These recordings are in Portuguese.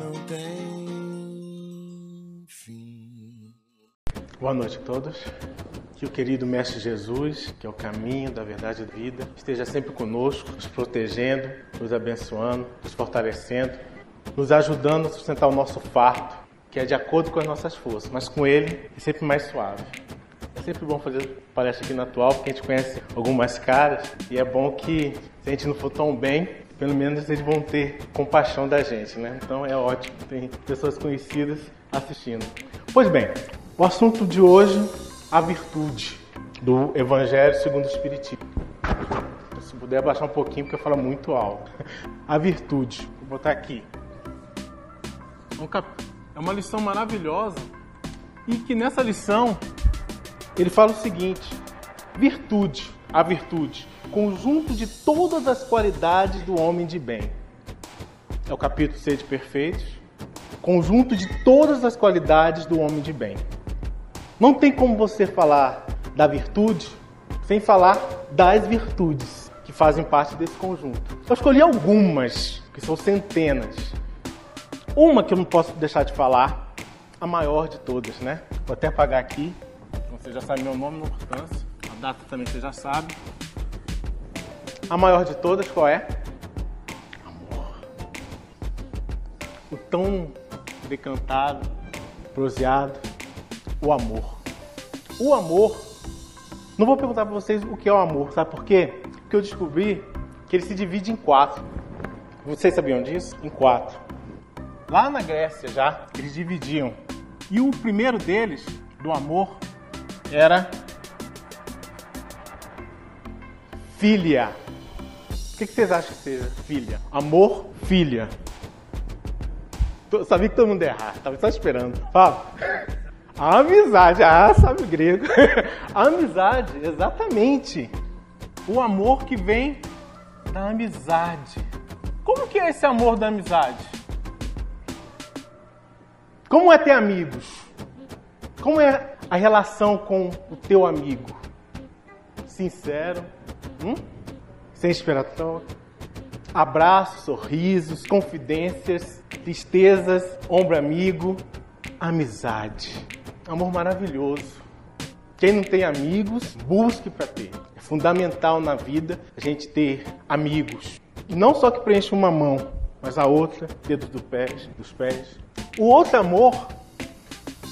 não tem fim. Boa noite a todos. Que o querido Mestre Jesus, que é o caminho da verdade e da vida, esteja sempre conosco, nos protegendo, nos abençoando, nos fortalecendo, nos ajudando a sustentar o nosso fardo, que é de acordo com as nossas forças, mas com Ele é sempre mais suave. É sempre bom fazer palestra aqui na atual, porque a gente conhece algumas caras e é bom que, se a gente não for tão bem, pelo menos eles vão ter compaixão da gente, né? Então é ótimo, tem pessoas conhecidas assistindo. Pois bem, o assunto de hoje, a virtude do Evangelho segundo o Espiritismo. Se puder abaixar um pouquinho, porque eu falo muito alto. A virtude, vou botar aqui. É uma lição maravilhosa e que nessa lição ele fala o seguinte: virtude, a virtude, conjunto de todas as qualidades do homem de bem. É o capítulo Sede Perfeitos, conjunto de todas as qualidades do homem de bem. Não tem como você falar da virtude sem falar das virtudes que fazem parte desse conjunto. Eu escolhi algumas, que são centenas. Uma que eu não posso deixar de falar, a maior de todas, né? Vou até apagar aqui. Você já sabe meu nome, não importância. A data também você já sabe. A maior de todas qual é? Amor. O tão decantado, proseado, o amor. O amor. Não vou perguntar para vocês o que é o amor, sabe por quê? Porque eu descobri que ele se divide em quatro. Vocês sabiam disso? Em quatro. Lá na Grécia já, eles dividiam. E o primeiro deles, do amor, era filha. O que vocês acham que seja filha? Amor, filha. Sabia que todo mundo ia errar, estava só esperando. Fala. A amizade, ah, sabe o grego. A amizade, exatamente. O amor que vem da amizade. Como que é esse amor da amizade? Como é ter amigos? Como é a relação com o teu amigo? Sincero, hum? Sem esperatório, abraços, sorrisos, confidências, tristezas, ombro amigo, amizade. Amor maravilhoso. Quem não tem amigos, busque para ter. É fundamental na vida a gente ter amigos. E não só que preenche uma mão, mas a outra, dedos do pés, dos pés. O outro amor,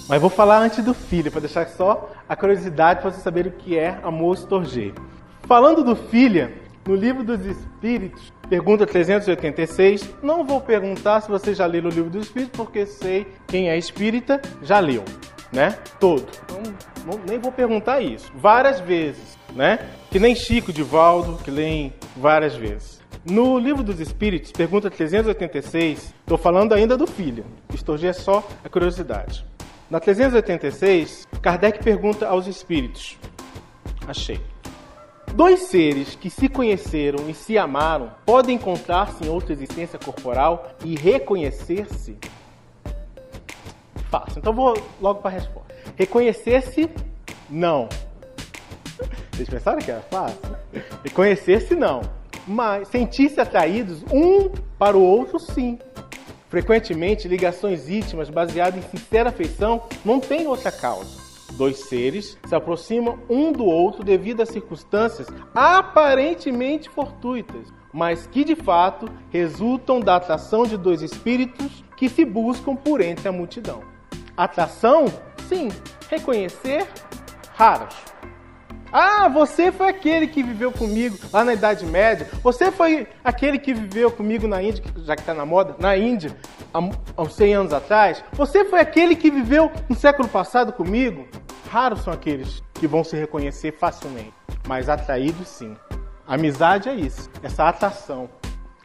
mas vou falar antes do filho, para deixar só a curiosidade para você saber o que é amor estorger. Falando do filho, no livro dos Espíritos, pergunta 386, não vou perguntar se você já leu o livro dos Espíritos, porque sei quem é espírita já leu, né? Todo. Então, não, nem vou perguntar isso. Várias vezes, né? Que nem Chico de Valdo, que leem várias vezes. No livro dos Espíritos, pergunta 386, estou falando ainda do filho. Estorgia é só a curiosidade. Na 386, Kardec pergunta aos espíritos: Achei. Dois seres que se conheceram e se amaram podem encontrar-se em outra existência corporal e reconhecer-se? Fácil. Então vou logo para a resposta. Reconhecer-se, não. Vocês pensaram que era fácil? Reconhecer-se, não mas sentir-se atraídos um para o outro, sim. Frequentemente, ligações íntimas baseadas em sincera afeição não têm outra causa. Dois seres se aproximam um do outro devido a circunstâncias aparentemente fortuitas, mas que de fato resultam da atração de dois espíritos que se buscam por entre a multidão. Atração? Sim. Reconhecer? Raros. Ah, você foi aquele que viveu comigo lá na Idade Média. Você foi aquele que viveu comigo na Índia, já que está na moda, na Índia, há uns 100 anos atrás. Você foi aquele que viveu no século passado comigo. Raros são aqueles que vão se reconhecer facilmente, mas atraídos sim. Amizade é isso, essa atração,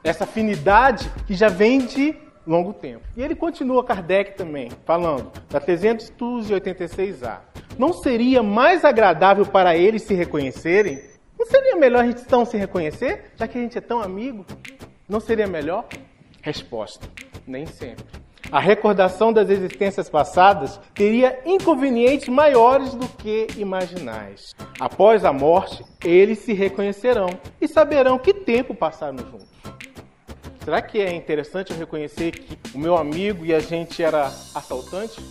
essa afinidade que já vem de longo tempo. E ele continua, Kardec também, falando da 386A. Não seria mais agradável para eles se reconhecerem? Não seria melhor a gente então se reconhecer, já que a gente é tão amigo? Não seria melhor? Resposta: nem sempre. A recordação das existências passadas teria inconvenientes maiores do que imaginais. Após a morte, eles se reconhecerão e saberão que tempo passaram juntos. Será que é interessante eu reconhecer que o meu amigo e a gente era assaltante?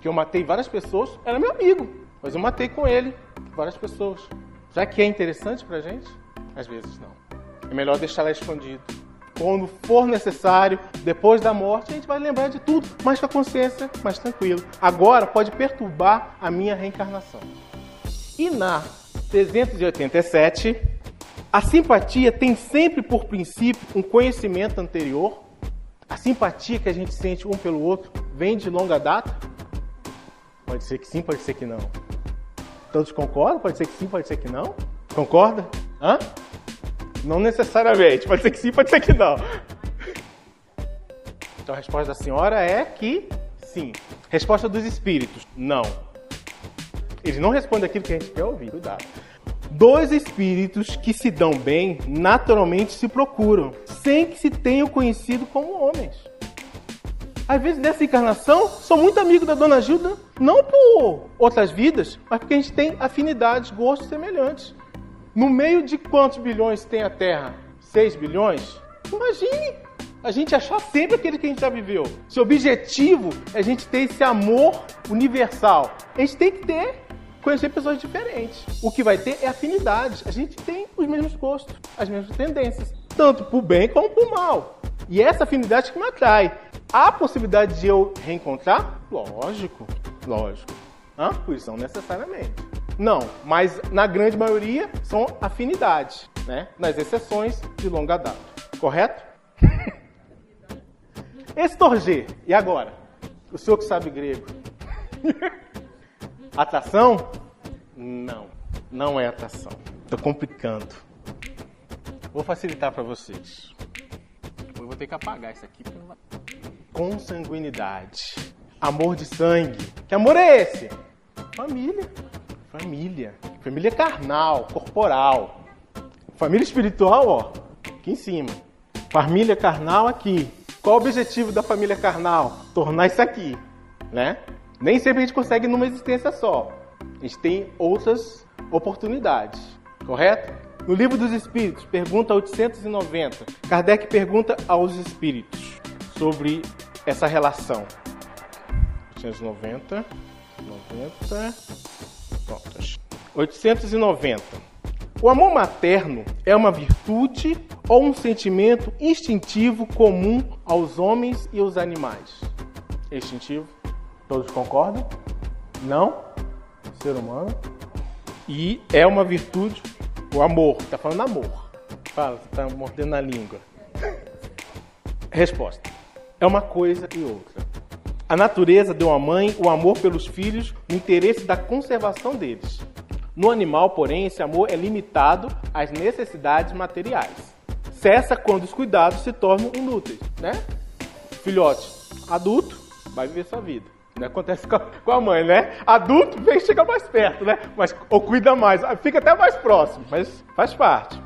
Que eu matei várias pessoas, era meu amigo, mas eu matei com ele várias pessoas. Será que é interessante pra gente? Às vezes não. É melhor deixar lá escondido. Quando for necessário, depois da morte, a gente vai lembrar de tudo, mas com a consciência mais tranquilo. Agora pode perturbar a minha reencarnação. E na 387, a simpatia tem sempre por princípio um conhecimento anterior. A simpatia que a gente sente um pelo outro vem de longa data? Pode ser que sim, pode ser que não. Todos concordam? Pode ser que sim, pode ser que não. Concorda? Hã? Não necessariamente. Pode ser que sim, pode ser que não. Então a resposta da senhora é que sim. Resposta dos espíritos: não. Eles não respondem aquilo que a gente quer ouvir. Cuidado. Dois espíritos que se dão bem naturalmente se procuram, sem que se tenham conhecido como homens. Às vezes, nessa encarnação, sou muito amigo da dona Gilda, não por outras vidas, mas porque a gente tem afinidades, gostos semelhantes. No meio de quantos bilhões tem a Terra? 6 bilhões? Imagine a gente achar sempre aquele que a gente já viveu. Se o objetivo é a gente ter esse amor universal, a gente tem que ter, conhecer pessoas diferentes. O que vai ter é afinidade. A gente tem os mesmos gostos, as mesmas tendências, tanto o bem como o mal. E essa afinidade que me atrai. Há possibilidade de eu reencontrar? Lógico, lógico. Hã? Pois não necessariamente. Não, mas na grande maioria são afinidades, né? Nas exceções de longa data. Correto? Estorger. E agora? O senhor que sabe grego. atração? Não, não é atração. Estou complicando. Vou facilitar para vocês. Eu vou ter que apagar isso aqui. Consanguinidade. Amor de sangue. Que amor é esse? Família. Família. Família carnal, corporal. Família espiritual, ó, aqui em cima. Família carnal aqui. Qual o objetivo da família carnal? Tornar isso aqui, né? Nem sempre a gente consegue numa existência só. A gente tem outras oportunidades, correto? No livro dos Espíritos, pergunta 890, Kardec pergunta aos espíritos sobre essa relação. 890, 90, pronto. 890. O amor materno é uma virtude ou um sentimento instintivo comum aos homens e aos animais? Instintivo? Todos concordam? Não? Ser humano? E é uma virtude, o amor. Está falando amor. Fala, está mordendo a língua. Resposta: é uma coisa e outra. A natureza deu à mãe o amor pelos filhos no interesse da conservação deles. No animal, porém, esse amor é limitado às necessidades materiais. Cessa quando os cuidados se tornam inúteis, né? Filhote adulto vai viver sua vida. Não acontece com a mãe, né? Adulto vem chega mais perto, né? Mas ou cuida mais, fica até mais próximo, mas faz parte.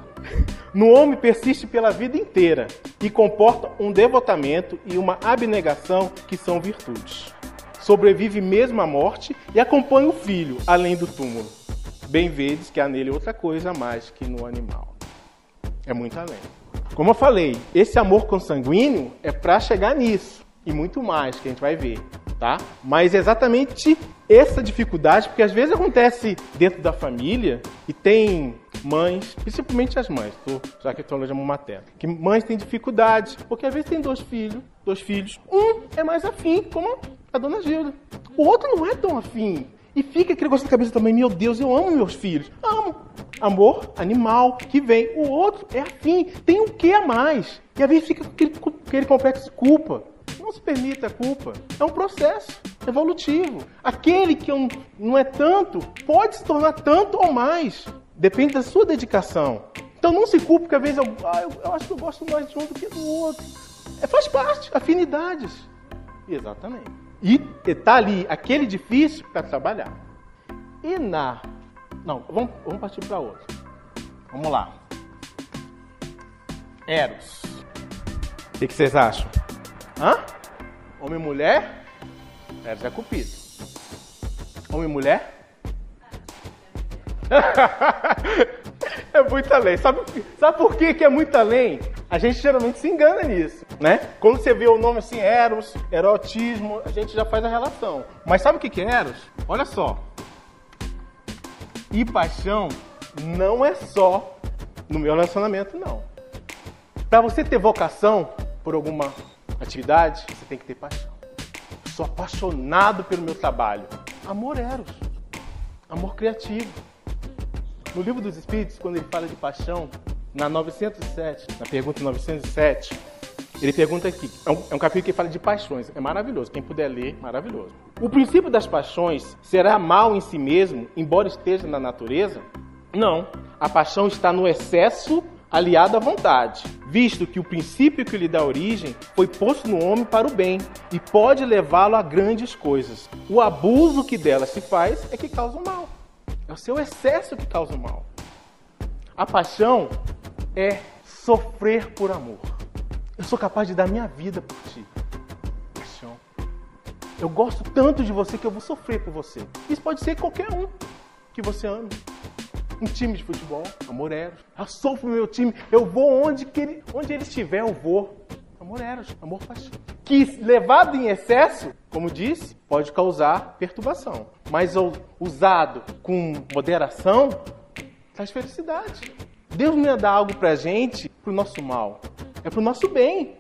No homem persiste pela vida inteira e comporta um devotamento e uma abnegação que são virtudes. Sobrevive mesmo à morte e acompanha o filho além do túmulo. Bem vedes que há nele outra coisa mais que no animal. É muito além. Como eu falei, esse amor consanguíneo é para chegar nisso e muito mais que a gente vai ver, tá? Mas é exatamente essa dificuldade, porque às vezes acontece dentro da família e tem mães, principalmente as mães, tô, já que estou no materno, que mães têm dificuldade, porque às vezes tem dois filhos, dois filhos, um é mais afim, como a dona Gilda, o outro não é tão afim. E fica aquele negócio na cabeça também, meu Deus, eu amo meus filhos. Amo. Amor animal que vem. O outro é afim, tem um que a mais. E às vezes fica aquele, aquele complexo de culpa. Não se permita a culpa. É um processo evolutivo. Aquele que não é tanto pode se tornar tanto ou mais. Depende da sua dedicação. Então não se culpe, porque às vezes eu, ah, eu, eu acho que eu gosto mais de um do que do outro. É, faz parte, afinidades. Exatamente. E está ali aquele difícil para trabalhar. E na. Não, vamos, vamos partir para outro. Vamos lá. Eros. O que, que vocês acham? Hã? Homem e mulher? Eros é cupido. Homem e mulher? é muito além. Sabe, sabe por que, que é muito além? A gente geralmente se engana nisso, né? Quando você vê o nome assim, Eros, erotismo, a gente já faz a relação. Mas sabe o que é Eros? Olha só. E paixão não é só no meu relacionamento, não. Para você ter vocação por alguma atividade, você tem que ter paixão. Eu sou apaixonado pelo meu trabalho. Amor eros. Amor criativo. No livro dos Espíritos, quando ele fala de paixão, na 907, na pergunta 907, ele pergunta aqui, é um, é um, capítulo que fala de paixões, é maravilhoso, quem puder ler, maravilhoso. O princípio das paixões será mal em si mesmo, embora esteja na natureza? Não, a paixão está no excesso aliado à vontade, visto que o princípio que lhe dá origem foi posto no homem para o bem e pode levá-lo a grandes coisas. O abuso que dela se faz é que causa o mal. É o seu excesso que causa o mal. A paixão é sofrer por amor. Eu sou capaz de dar minha vida por ti. Paixão. Eu gosto tanto de você que eu vou sofrer por você. Isso pode ser qualquer um que você ame um time de futebol, amor eros. Eu sofro meu time, eu vou onde, que ele, onde ele estiver, eu vou. Amor eros, amor paixão. Que levado em excesso, como disse, pode causar perturbação. Mas usado com moderação, traz felicidade. Deus não ia dar algo pra gente pro nosso mal. É pro nosso bem.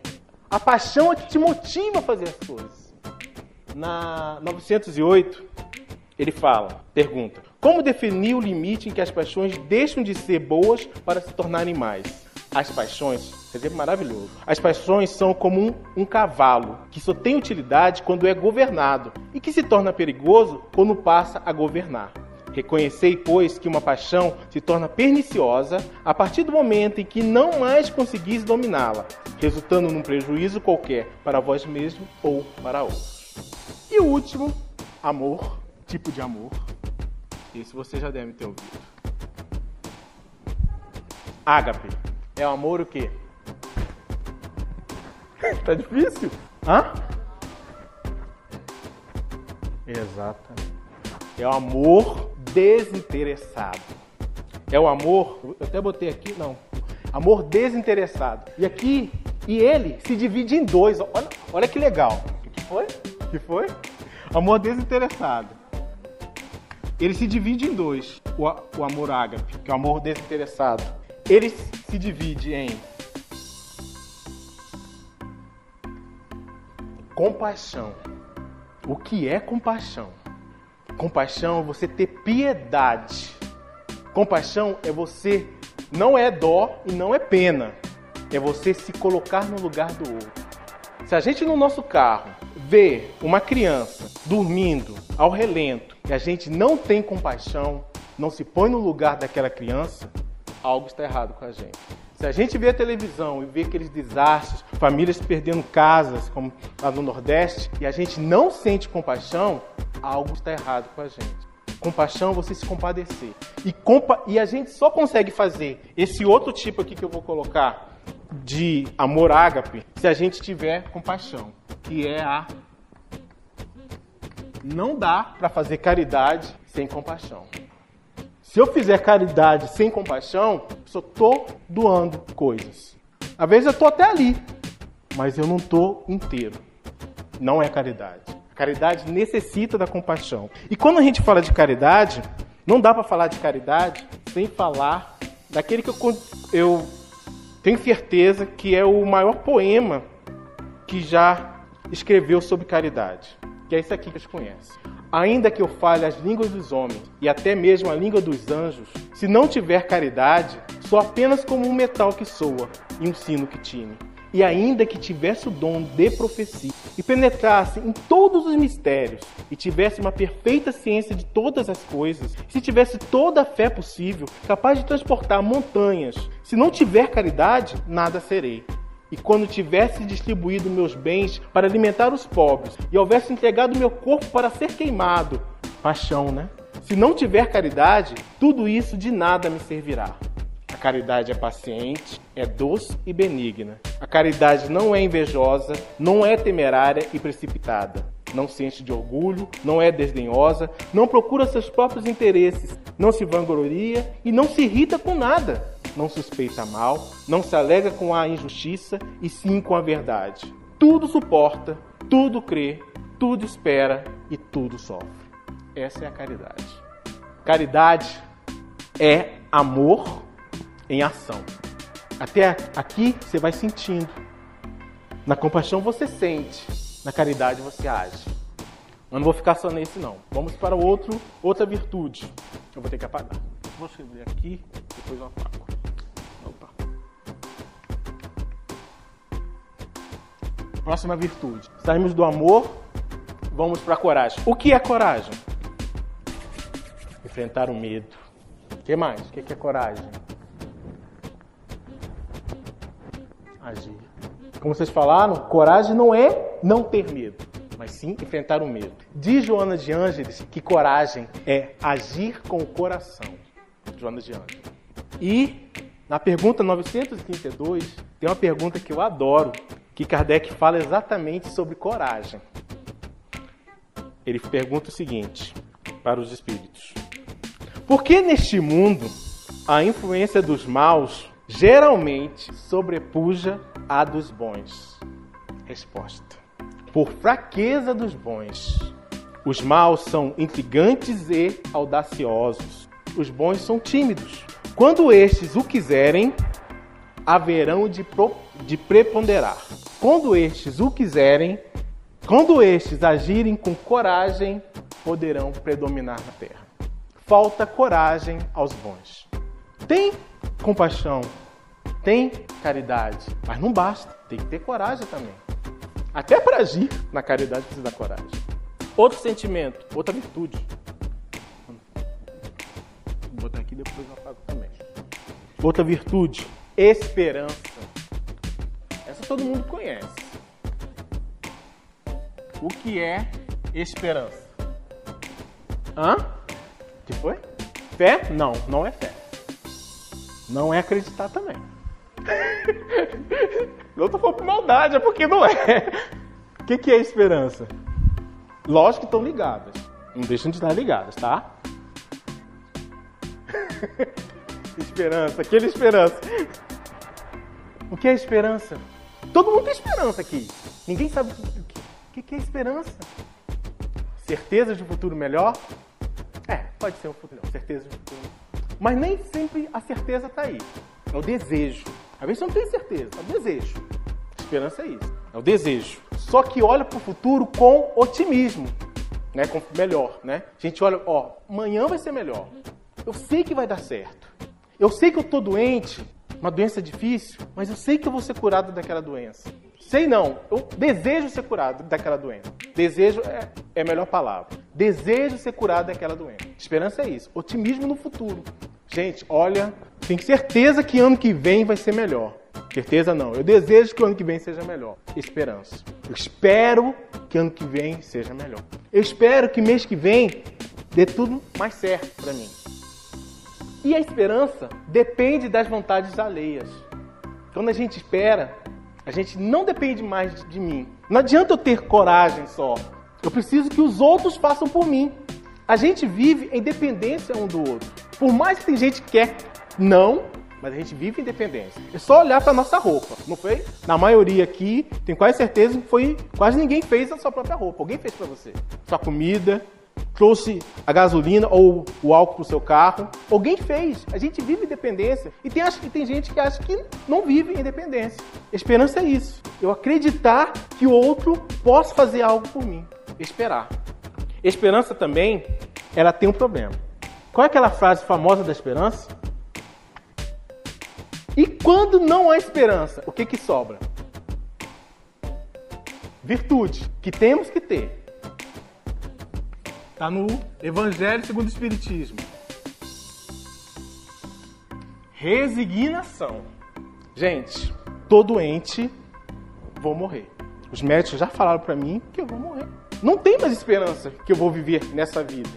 A paixão é que te motiva a fazer as coisas. Na 908, ele fala, pergunta: Como definir o limite em que as paixões deixam de ser boas para se tornarem mais? As paixões, exemplo maravilhoso. As paixões são como um, um, cavalo que só tem utilidade quando é governado e que se torna perigoso quando passa a governar. Reconhecei, pois, que uma paixão se torna perniciosa a partir do momento em que não mais conseguis dominá-la, resultando num prejuízo qualquer para vós mesmo ou para outros. E o último, amor tipo de amor. Isso você já deve ter ouvido. Ágape. É o amor o quê? tá difícil? Hã? Exatamente. É o amor desinteressado. É o amor, eu até botei aqui, não. Amor desinteressado. E aqui, e ele se divide em dois. Olha, olha que legal. O que foi? O que foi? Amor desinteressado ele se divide em dois. O, o amor ágape, que é o amor desinteressado. Ele se divide em compaixão. O que é compaixão? Compaixão é você ter piedade. Compaixão é você não é dó e não é pena. É você se colocar no lugar do outro. Se a gente no nosso carro vê uma criança dormindo ao relento e a gente não tem compaixão, não se põe no lugar daquela criança, algo está errado com a gente. Se a gente vê a televisão e vê aqueles desastres, famílias perdendo casas, como lá no Nordeste, e a gente não sente compaixão, algo está errado com a gente. Compaixão, você se compadecer. E, compa e a gente só consegue fazer esse outro tipo aqui que eu vou colocar de amor ágape se a gente tiver compaixão, que é a não dá para fazer caridade sem compaixão. Se eu fizer caridade sem compaixão, eu só estou doando coisas. Às vezes eu estou até ali, mas eu não estou inteiro. Não é caridade. Caridade necessita da compaixão. E quando a gente fala de caridade, não dá para falar de caridade sem falar daquele que eu, eu tenho certeza que é o maior poema que já escreveu sobre caridade que é isso aqui que eles conhecem. Ainda que eu fale as línguas dos homens e até mesmo a língua dos anjos, se não tiver caridade, sou apenas como um metal que soa e um sino que tine. E ainda que tivesse o dom de profecia e penetrasse em todos os mistérios e tivesse uma perfeita ciência de todas as coisas, se tivesse toda a fé possível, capaz de transportar montanhas, se não tiver caridade, nada serei. E quando tivesse distribuído meus bens para alimentar os pobres, e houvesse entregado meu corpo para ser queimado, paixão, né? Se não tiver caridade, tudo isso de nada me servirá. A caridade é paciente, é doce e benigna. A caridade não é invejosa, não é temerária e precipitada. Não se enche de orgulho, não é desdenhosa, não procura seus próprios interesses, não se vangloria e não se irrita com nada não suspeita mal, não se alega com a injustiça e sim com a verdade. Tudo suporta, tudo crê, tudo espera e tudo sofre. Essa é a caridade. Caridade é amor em ação. Até aqui você vai sentindo. Na compaixão você sente, na caridade você age. Eu não vou ficar só nesse não. Vamos para outro, outra virtude. Eu vou ter que apagar. Vou escrever aqui, depois eu apago. Próxima virtude. Saímos do amor, vamos para a coragem. O que é coragem? Enfrentar o medo. O que mais? O que é coragem? Agir. Como vocês falaram, coragem não é não ter medo mas sim enfrentar o medo. Diz Joana de Ângeles que coragem é agir com o coração. Joana de Ângeles. E na pergunta 932, tem uma pergunta que eu adoro, que Kardec fala exatamente sobre coragem. Ele pergunta o seguinte para os espíritos: Por que neste mundo a influência dos maus geralmente sobrepuja a dos bons? Resposta: por fraqueza dos bons. Os maus são intrigantes e audaciosos. Os bons são tímidos. Quando estes o quiserem, haverão de, pro, de preponderar. Quando estes o quiserem, quando estes agirem com coragem, poderão predominar na terra. Falta coragem aos bons. Tem compaixão, tem caridade, mas não basta, tem que ter coragem também. Até para agir na caridade precisa da coragem. Outro sentimento, outra virtude. Vou botar aqui depois eu apago também. Outra virtude, esperança. Todo mundo conhece. O que é esperança? Hã? Que foi? Fé? Não, não é fé. Não é acreditar também. Não tô falando por maldade, é porque não é. O que, que é esperança? Lógico que estão ligadas. Não deixam de estar ligadas, tá? esperança, aquele esperança. O que é esperança? Todo mundo tem esperança aqui. Ninguém sabe o que, que é esperança. Certeza de um futuro melhor? É, pode ser um futuro, certeza de um futuro. Mas nem sempre a certeza está aí. É o desejo. Às vezes você não tem certeza, é o desejo. esperança é isso, é o desejo. Só que olha para o futuro com otimismo, né? Com melhor, né? A gente olha, ó, amanhã vai ser melhor. Eu sei que vai dar certo. Eu sei que eu tô doente, uma doença difícil, mas eu sei que eu vou ser curado daquela doença. Sei não, eu desejo ser curado daquela doença. Desejo é, é a melhor palavra. Desejo ser curado daquela doença. Esperança é isso, otimismo no futuro. Gente, olha, tenho certeza que ano que vem vai ser melhor. Certeza não. Eu desejo que o ano que vem seja melhor. Esperança. Eu espero que ano que vem seja melhor. Eu espero que mês que vem dê tudo mais certo para mim. E a esperança depende das vontades alheias. Quando a gente espera, a gente não depende mais de mim. Não adianta eu ter coragem só. Eu preciso que os outros façam por mim. A gente vive em dependência um do outro. Por mais que tem gente que quer não, mas a gente vive independência. É só olhar para nossa roupa, não foi? Na maioria aqui, tenho quase certeza que foi quase ninguém fez a sua própria roupa. Alguém fez para você. Sua comida, trouxe a gasolina ou o álcool para o seu carro. Alguém fez. A gente vive independência. E tem, acho que tem gente que acha que não vive independência. Esperança é isso. Eu acreditar que o outro possa fazer algo por mim. Esperar. Esperança também, ela tem um problema. Qual é aquela frase famosa da esperança? E quando não há esperança, o que, que sobra? Virtude, que temos que ter. Está no Evangelho segundo o Espiritismo. Resignação. Gente, tô doente, vou morrer. Os médicos já falaram para mim que eu vou morrer. Não tem mais esperança que eu vou viver nessa vida.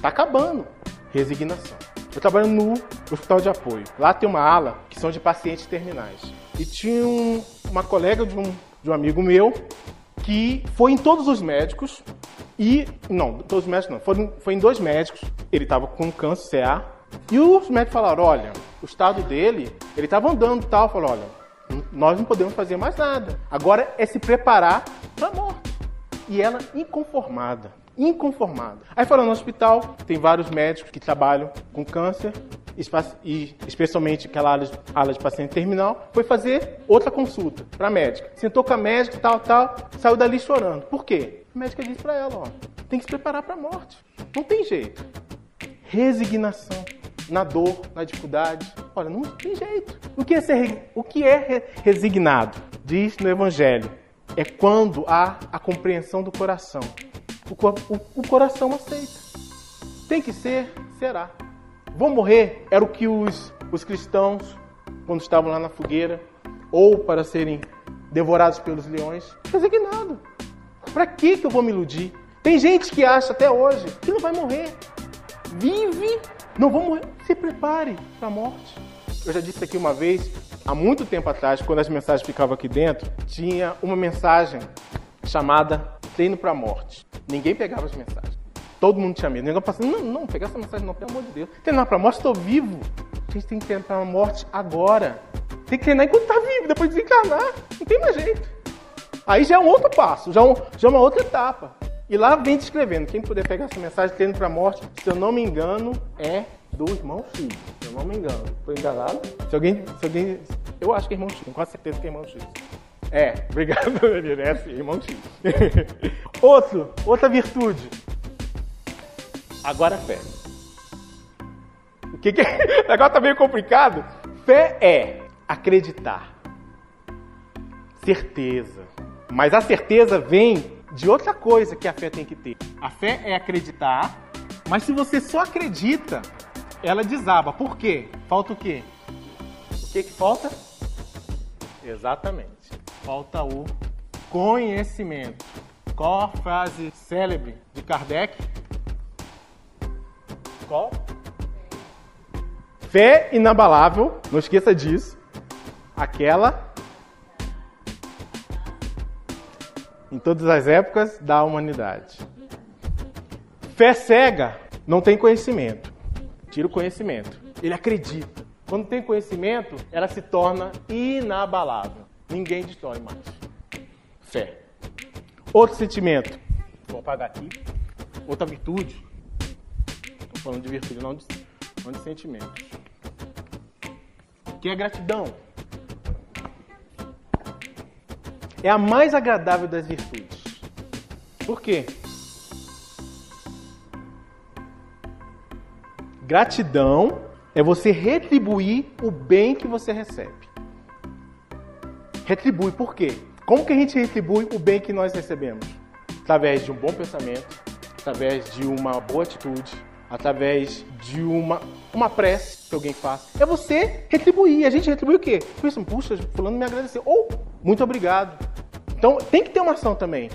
Tá acabando. Resignação. Eu trabalho no hospital de apoio. Lá tem uma ala que são de pacientes terminais. E tinha um, uma colega de um, de um amigo meu que foi em todos os médicos e. Não, todos os médicos não. Foi, foi em dois médicos. Ele estava com câncer CA E os médicos falaram, olha, o estado dele, ele estava andando e tal, falou, olha, nós não podemos fazer mais nada. Agora é se preparar para a morte. E ela inconformada, inconformada. Aí falando no hospital, tem vários médicos que trabalham com câncer, e especialmente aquela ala de, de paciente terminal, foi fazer outra consulta para médica. Sentou com a médica, tal, tal, saiu dali chorando. Por quê? A médica disse para ela, ó, tem que se preparar para a morte. Não tem jeito. Resignação na dor, na dificuldade. Olha, não tem jeito. O que é, ser, o que é resignado? Diz no Evangelho. É quando há a compreensão do coração. O, o, o coração aceita. Tem que ser, será. Vou morrer era o que os, os cristãos, quando estavam lá na fogueira, ou para serem devorados pelos leões, resignado. Para que, que eu vou me iludir? Tem gente que acha até hoje que não vai morrer. Vive, não vou morrer. Se prepare para a morte. Eu já disse aqui uma vez, há muito tempo atrás, quando as mensagens ficavam aqui dentro, tinha uma mensagem chamada Treino para a Morte. Ninguém pegava as mensagens. Todo mundo tinha medo. Ninguém passando, não, não, pegar essa mensagem não, pelo amor de Deus. Treinar para a morte, estou vivo. A gente tem que treinar para a morte agora. Tem que treinar enquanto está vivo, depois de desencarnar. Não tem mais jeito. Aí já é um outro passo, já, é um, já é uma outra etapa. E lá vem descrevendo. Quem puder pegar essa mensagem, treino para a morte, se eu não me engano, é do irmão X. Se eu não me engano. Estou enganado? Se alguém, se alguém. Eu acho que é irmão X, tenho quase certeza que é irmão X. É, obrigado, Daniel. É assim, irmão X. Outro, outra virtude. Agora fé. O que, que é? Negócio tá meio complicado. Fé é acreditar. Certeza. Mas a certeza vem de outra coisa que a fé tem que ter. A fé é acreditar, mas se você só acredita, ela desaba. Por quê? Falta o quê? O que que falta? Exatamente. Falta o conhecimento. Qual a frase célebre de Kardec? Qual? Fé inabalável, não esqueça disso. Aquela em todas as épocas da humanidade. Fé cega não tem conhecimento. Tira o conhecimento. Ele acredita. Quando tem conhecimento, ela se torna inabalável. Ninguém destrói mais. Fé. Outro sentimento. Vou apagar aqui. Outra virtude. Estou falando de virtude, não de, não de sentimentos. Que é gratidão é a mais agradável das virtudes. Por quê? Gratidão é você retribuir o bem que você recebe. Retribui por quê? Como que a gente retribui o bem que nós recebemos? Através de um bom pensamento, através de uma boa atitude, através de uma, uma prece que alguém faz. É você retribuir. A gente retribui o quê? Puxa, fulano me agradeceu. Ou, muito obrigado. Então tem que ter uma ação também.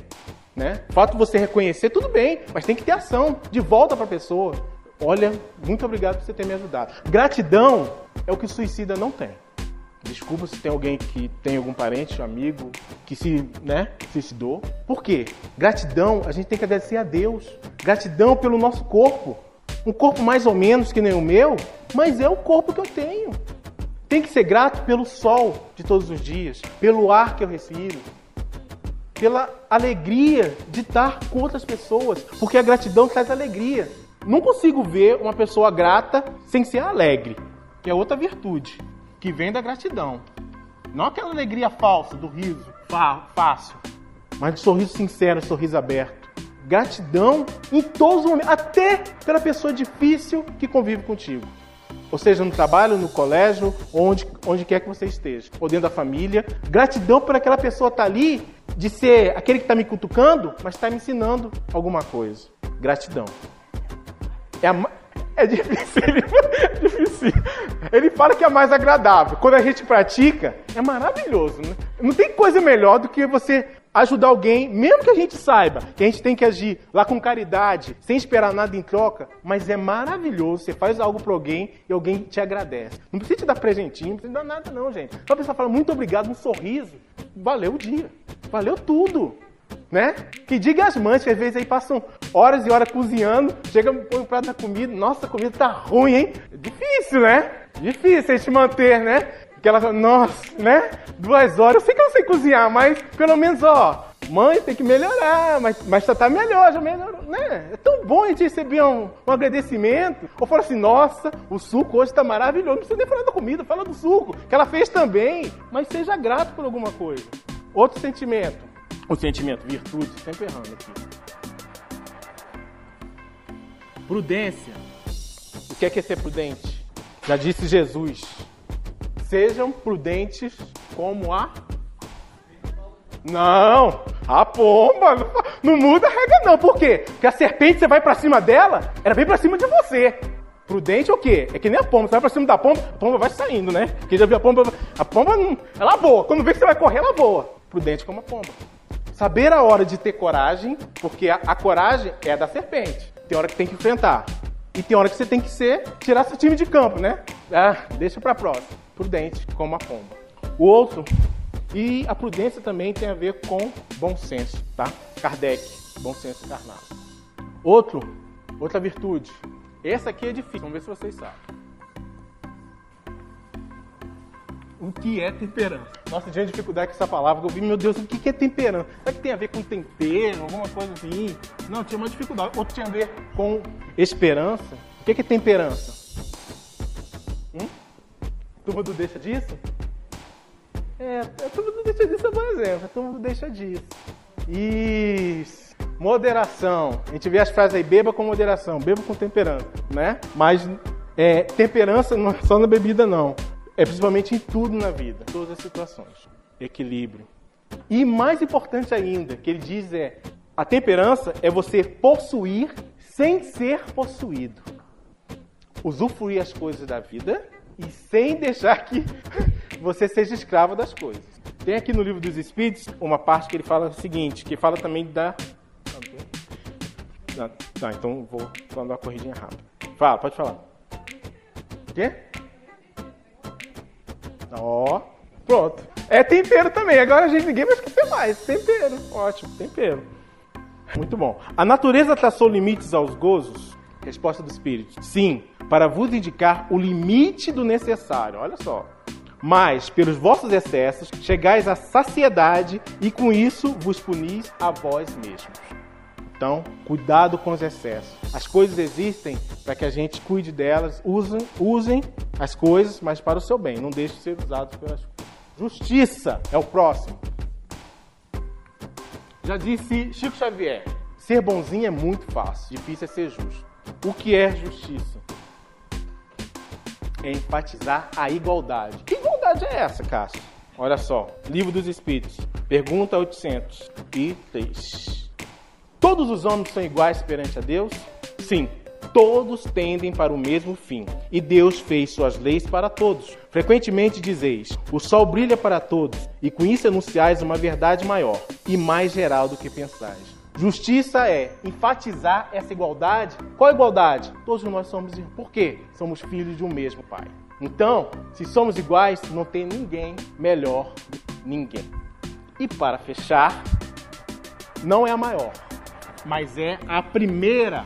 Né? O fato de você reconhecer, tudo bem, mas tem que ter ação de volta para a pessoa. Olha, muito obrigado por você ter me ajudado. Gratidão é o que o suicida não tem. Desculpa se tem alguém que tem algum parente, amigo, que se, né, suicidou. Por quê? Gratidão, a gente tem que agradecer a Deus. Gratidão pelo nosso corpo. Um corpo mais ou menos que nem o meu, mas é o corpo que eu tenho. Tem que ser grato pelo sol de todos os dias, pelo ar que eu respiro, pela alegria de estar com outras pessoas, porque a gratidão traz alegria. Não consigo ver uma pessoa grata sem ser alegre, que é outra virtude, que vem da gratidão. Não aquela alegria falsa, do riso fácil, mas do sorriso sincero, sorriso aberto. Gratidão em todos os momentos, até pela pessoa difícil que convive contigo. Ou seja, no trabalho, no colégio, onde, onde quer que você esteja, ou dentro da família. Gratidão por aquela pessoa estar ali de ser aquele que está me cutucando, mas está me ensinando alguma coisa. Gratidão. É, a, é difícil, é difícil. Ele fala que é mais agradável. Quando a gente pratica, é maravilhoso. Né? Não tem coisa melhor do que você ajudar alguém, mesmo que a gente saiba que a gente tem que agir lá com caridade, sem esperar nada em troca, mas é maravilhoso. Você faz algo para alguém e alguém te agradece. Não precisa te dar presentinho, não precisa dar nada, não, gente. Só a pessoa fala muito obrigado, um sorriso. Valeu o dia. Valeu tudo. né? Que diga as mães que às vezes aí passam horas e horas cozinhando, chega, põe um prato da comida, nossa, a comida tá ruim, hein? Difícil, né? Difícil a gente manter, né? Que ela fala, nossa, né? Duas horas, eu sei que eu não sei cozinhar, mas pelo menos, ó, mãe tem que melhorar, mas, mas já tá melhor, já melhorou, né? É tão bom a gente receber um, um agradecimento. Ou falar assim, nossa, o suco hoje tá maravilhoso. Não precisa nem falar da comida, fala do suco, que ela fez também. Mas seja grato por alguma coisa. Outro sentimento. O sentimento, virtude, sempre errando aqui. Prudência. O que é, que é ser prudente? Já disse Jesus. Sejam prudentes como a. Não, a pomba. Não muda a regra, não. Por quê? Porque a serpente, você vai para cima dela, ela vem para cima de você. Prudente é o quê? É que nem a pomba. Você vai pra cima da pomba, a pomba vai saindo, né? Quem já viu a pomba, a pomba, ela voa. Quando vê que você vai correr, ela voa. Prudente como a pomba. Saber a hora de ter coragem, porque a, a coragem é a da serpente. Tem hora que tem que enfrentar. E tem hora que você tem que ser, tirar seu time de campo, né? Ah, deixa pra próxima. Prudente como a pomba. O outro, e a prudência também tem a ver com bom senso, tá? Kardec, bom senso carnal. Outro, outra virtude. Essa aqui é difícil, vamos ver se vocês sabem. O que é temperança? Nossa, tinha dificuldade com essa palavra, eu vi, meu Deus, o que é temperança? Será que tem a ver com tempero, alguma coisa assim? Não, tinha uma dificuldade. Outro tinha a ver com esperança. O que é temperança? Turma do deixa disso? É, a turma do deixa disso é um bom exemplo. A turma do deixa disso. Isso. Moderação. A gente vê as frases aí, beba com moderação, beba com temperança, né? Mas é, temperança não é só na bebida, não. É principalmente em tudo na vida, todas as situações. Equilíbrio. E mais importante ainda, que ele diz é: a temperança é você possuir sem ser possuído. Usufruir as coisas da vida e sem deixar que você seja escravo das coisas. Tem aqui no livro dos Espíritos uma parte que ele fala o seguinte, que fala também da. Tá, então vou dar uma corridinha rápida. Fala, pode falar. O quê? Ó, pronto. É tempero também. Agora a gente ninguém vai esquecer mais. Tempero. Ótimo, tempero. Muito bom. A natureza traçou limites aos gozos? Resposta do Espírito. Sim, para vos indicar o limite do necessário. Olha só. Mas, pelos vossos excessos, chegais à saciedade e com isso vos punis a vós mesmos. Então, cuidado com os excessos. As coisas existem para que a gente cuide delas, usem, usem as coisas, mas para o seu bem. Não deixe de ser usados pelas coisas. Justiça é o próximo. Já disse Chico Xavier: ser bonzinho é muito fácil, difícil é ser justo. O que é justiça? Enfatizar a igualdade. Que igualdade é essa, Cássio? Olha só, Livro dos Espíritos, pergunta 803. Todos os homens são iguais perante a Deus? Sim, todos tendem para o mesmo fim, e Deus fez suas leis para todos. Frequentemente dizeis: o sol brilha para todos, e com isso anunciais uma verdade maior e mais geral do que pensais. Justiça é enfatizar essa igualdade. Qual igualdade? Todos nós somos irmãos. Por quê? Somos filhos de um mesmo Pai. Então, se somos iguais, não tem ninguém melhor do que ninguém. E para fechar, não é a maior, mas é a primeira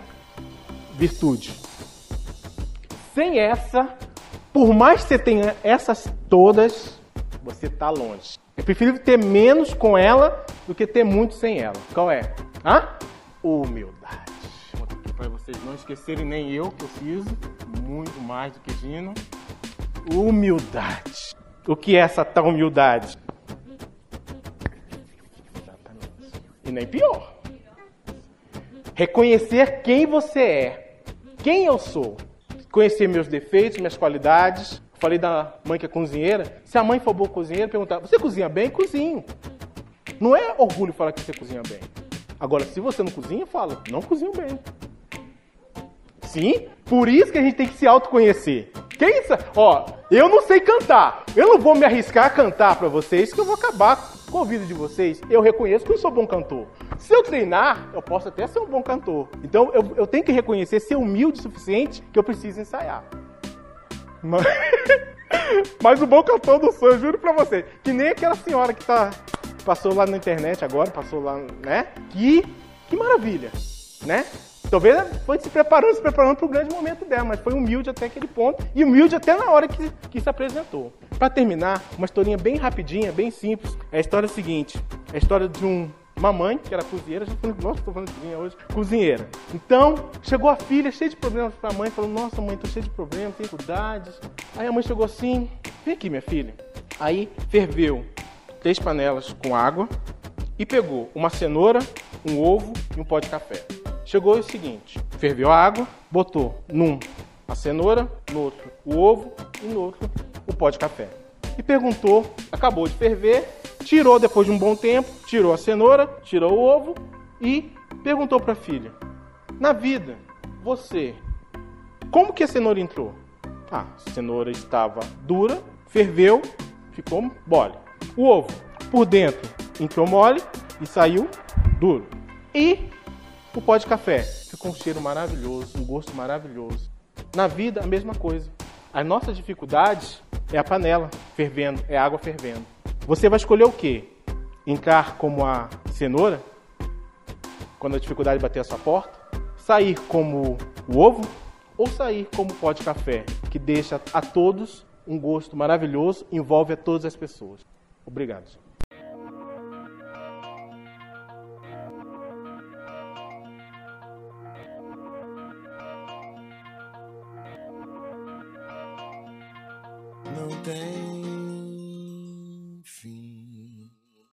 virtude. Sem essa, por mais que você tenha essas todas, você está longe. É preferível ter menos com ela do que ter muito sem ela. Qual é? Hã? Humildade. Para vocês não esquecerem, nem eu que eu fiz, muito mais do que Gino. Humildade. O que é essa tal humildade? E nem pior. Reconhecer quem você é, quem eu sou. Conhecer meus defeitos, minhas qualidades. Falei da mãe que é cozinheira. Se a mãe for boa cozinheira, perguntar: Você cozinha bem? Cozinho. Não é orgulho falar que você cozinha bem. Agora, se você não cozinha, fala: Não cozinho bem. Sim, por isso que a gente tem que se autoconhecer. Quem isso? Ó, eu não sei cantar. Eu não vou me arriscar a cantar para vocês, que eu vou acabar com o vídeo de vocês. Eu reconheço que eu sou bom cantor. Se eu treinar, eu posso até ser um bom cantor. Então eu, eu tenho que reconhecer, ser humilde o suficiente que eu preciso ensaiar. Mas, mas o bom cantor do sonho, juro pra você, que nem aquela senhora que tá passou lá na internet agora, passou lá, né? Que, que maravilha, né? Talvez foi se preparando, se preparando para o grande momento dela, mas foi humilde até aquele ponto e humilde até na hora que, que se apresentou. Para terminar, uma historinha bem rapidinha, bem simples. É a história seguinte: é a história de um, uma mãe que era cozinheira. Já falei, nossa, estou falando de cozinha hoje. Cozinheira. Então, chegou a filha cheia de problemas para a mãe, falou: Nossa, mãe, estou cheia de problemas, dificuldades. Aí a mãe chegou assim: Vem aqui, minha filha. Aí ferveu três panelas com água e pegou uma cenoura, um ovo e um pó de café. Chegou o seguinte: ferveu a água, botou num a cenoura, no outro o ovo e no outro o pó de café. E perguntou, acabou de ferver, tirou depois de um bom tempo, tirou a cenoura, tirou o ovo e perguntou para a filha: Na vida, você, como que a cenoura entrou? Ah, a cenoura estava dura, ferveu, ficou mole. O ovo, por dentro, entrou mole e saiu duro. E o pó de café ficou um cheiro maravilhoso, um gosto maravilhoso. Na vida, a mesma coisa. As nossas dificuldades é a panela fervendo, é a água fervendo. Você vai escolher o quê? Entrar como a cenoura, quando a dificuldade bater a sua porta? Sair como o ovo? Ou sair como o pó de café, que deixa a todos um gosto maravilhoso, envolve a todas as pessoas? Obrigado.